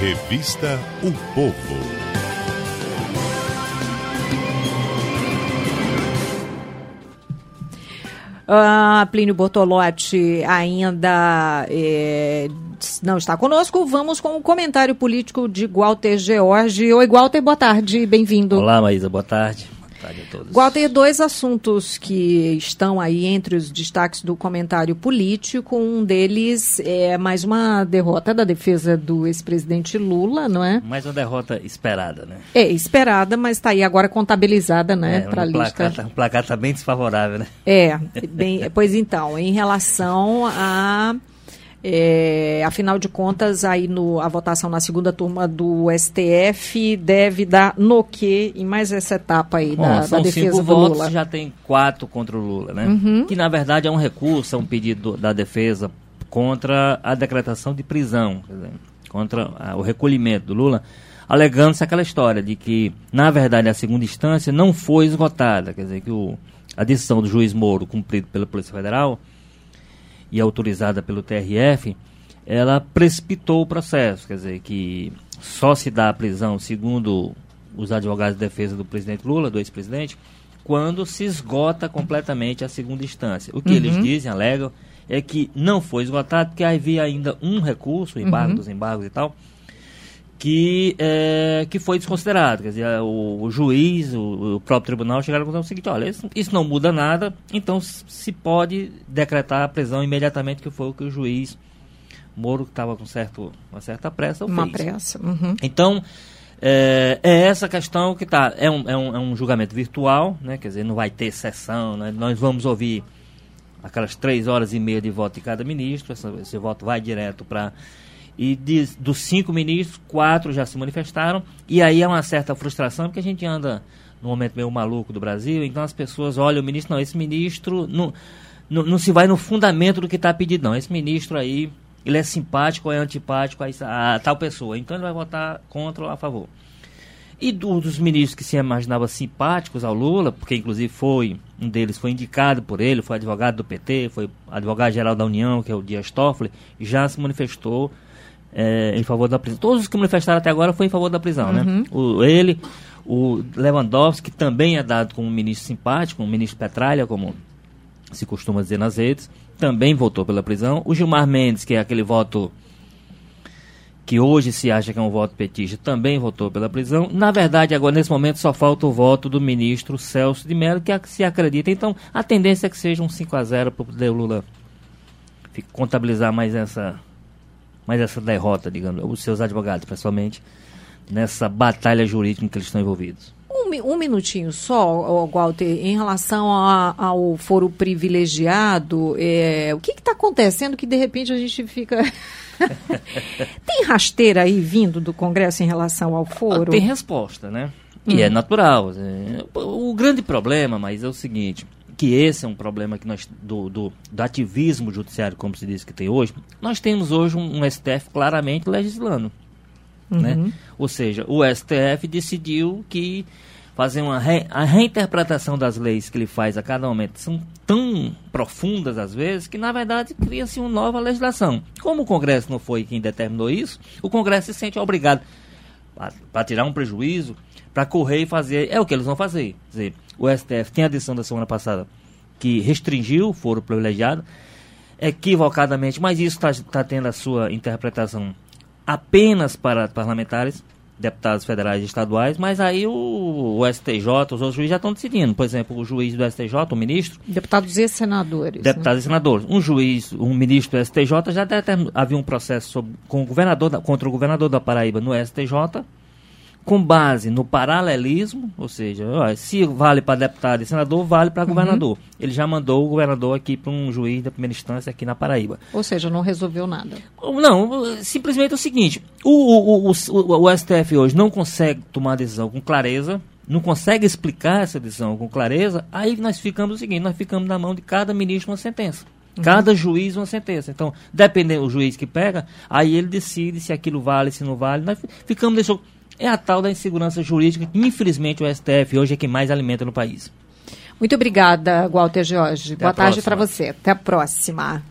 Revista O Povo. Uh, Plínio Bortolotti ainda é, não está conosco. Vamos com o comentário político de Walter George. Oi, Walter, boa tarde, bem-vindo. Olá, Maísa, boa tarde tarde a todos. Walter, dois assuntos que estão aí entre os destaques do comentário político. Um deles é mais uma derrota da defesa do ex-presidente Lula, não é? Mais uma derrota esperada, né? É, esperada, mas está aí agora contabilizada, né, é, para a lista. Tá, o placar está bem desfavorável, né? É, bem, pois então, em relação a é, afinal de contas, aí no, a votação na segunda turma do STF deve dar no que em mais essa etapa aí Bom, da, da defesa cinco do votos, Lula. Já tem quatro contra o Lula, né? Uhum. Que na verdade é um recurso, é um pedido da defesa contra a decretação de prisão, dizer, contra a, o recolhimento do Lula, alegando-se aquela história de que, na verdade, a segunda instância não foi esgotada, quer dizer, que o, a decisão do juiz Moro, cumprida pela Polícia Federal, e autorizada pelo TRF, ela precipitou o processo, quer dizer, que só se dá a prisão, segundo os advogados de defesa do presidente Lula, do ex-presidente, quando se esgota completamente a segunda instância. O que uhum. eles dizem, alegam, é que não foi esgotado, porque havia ainda um recurso, o embargo uhum. dos embargos e tal, que, é, que foi desconsiderado. Quer dizer, o, o juiz, o, o, próprio tribunal chegaram à conclusão seguinte, olha, isso, isso, não muda nada, então se pode decretar a prisão imediatamente, que foi o que o juiz Moro, que estava com certo, uma certa pressa, Uma fez. pressa. Uhum. Então, é, é, essa questão que está. É um, é, um, é um julgamento virtual, né? quer dizer, não vai ter sessão, né? nós vamos ouvir aquelas três horas e meia de voto de cada ministro, essa, esse voto vai direto para e de, dos cinco ministros, quatro já se manifestaram. E aí é uma certa frustração, porque a gente anda num momento meio maluco do Brasil, então as pessoas olham o ministro, não, esse ministro não, não, não se vai no fundamento do que está pedido, não. Esse ministro aí, ele é simpático ou é antipático a, a, tal pessoa, então ele vai votar contra ou a favor. E do, dos ministros que se imaginavam simpáticos ao Lula, porque inclusive foi, um deles foi indicado por ele, foi advogado do PT, foi advogado-geral da União, que é o Dias Toffoli, já se manifestou é, em favor da prisão. Todos os que manifestaram até agora foi em favor da prisão, né? uhum. né? O, ele, o Lewandowski, que também é dado como ministro simpático, um ministro Petralha, como se costuma dizer nas redes, também votou pela prisão. O Gilmar Mendes, que é aquele voto que hoje se acha que é um voto petista, também votou pela prisão. Na verdade, agora nesse momento só falta o voto do ministro Celso de Mello, que se acredita. Então, a tendência é que seja um 5 a 0 para o Lula contabilizar mais essa mas essa derrota, digamos, os seus advogados, pessoalmente, nessa batalha jurídica em que eles estão envolvidos. Um, um minutinho só, Walter, em relação a, ao foro privilegiado, é, o que está acontecendo que de repente a gente fica. Tem rasteira aí vindo do Congresso em relação ao foro? Tem resposta, né? E é hum. natural. O grande problema, mas é o seguinte: que esse é um problema que nós do, do, do, ativismo judiciário, como se diz que tem hoje, nós temos hoje um, um STF claramente legislando. Uhum. Né? Ou seja, o STF decidiu que fazer uma re, a reinterpretação das leis que ele faz a cada momento são tão profundas às vezes que na verdade cria-se uma nova legislação. Como o Congresso não foi quem determinou isso, o Congresso se sente obrigado para tirar um prejuízo, para correr e fazer. É o que eles vão fazer. Quer dizer, o STF tem a decisão da semana passada que restringiu o foro privilegiado, equivocadamente, mas isso está tá tendo a sua interpretação apenas para parlamentares, deputados federais e estaduais, mas aí o, o STJ, os outros juízes já estão decidindo. Por exemplo, o juiz do STJ, o ministro. Deputados e senadores. Deputados né? e senadores. Um juiz, um ministro do STJ já havia um processo sobre, com o governador da, contra o governador da Paraíba no STJ com base no paralelismo, ou seja, ó, se vale para deputado e senador, vale para uhum. governador. Ele já mandou o governador aqui para um juiz da primeira instância aqui na Paraíba. Ou seja, não resolveu nada. Não, simplesmente é o seguinte: o, o, o, o, o STF hoje não consegue tomar decisão com clareza, não consegue explicar essa decisão com clareza, aí nós ficamos o seguinte: nós ficamos na mão de cada ministro uma sentença. Uhum. Cada juiz uma sentença. Então, dependendo do juiz que pega, aí ele decide se aquilo vale, se não vale. Nós ficamos nesse é a tal da insegurança jurídica que, infelizmente, o STF hoje é quem mais alimenta no país. Muito obrigada, Walter Jorge. Até Boa tarde para você. Até a próxima.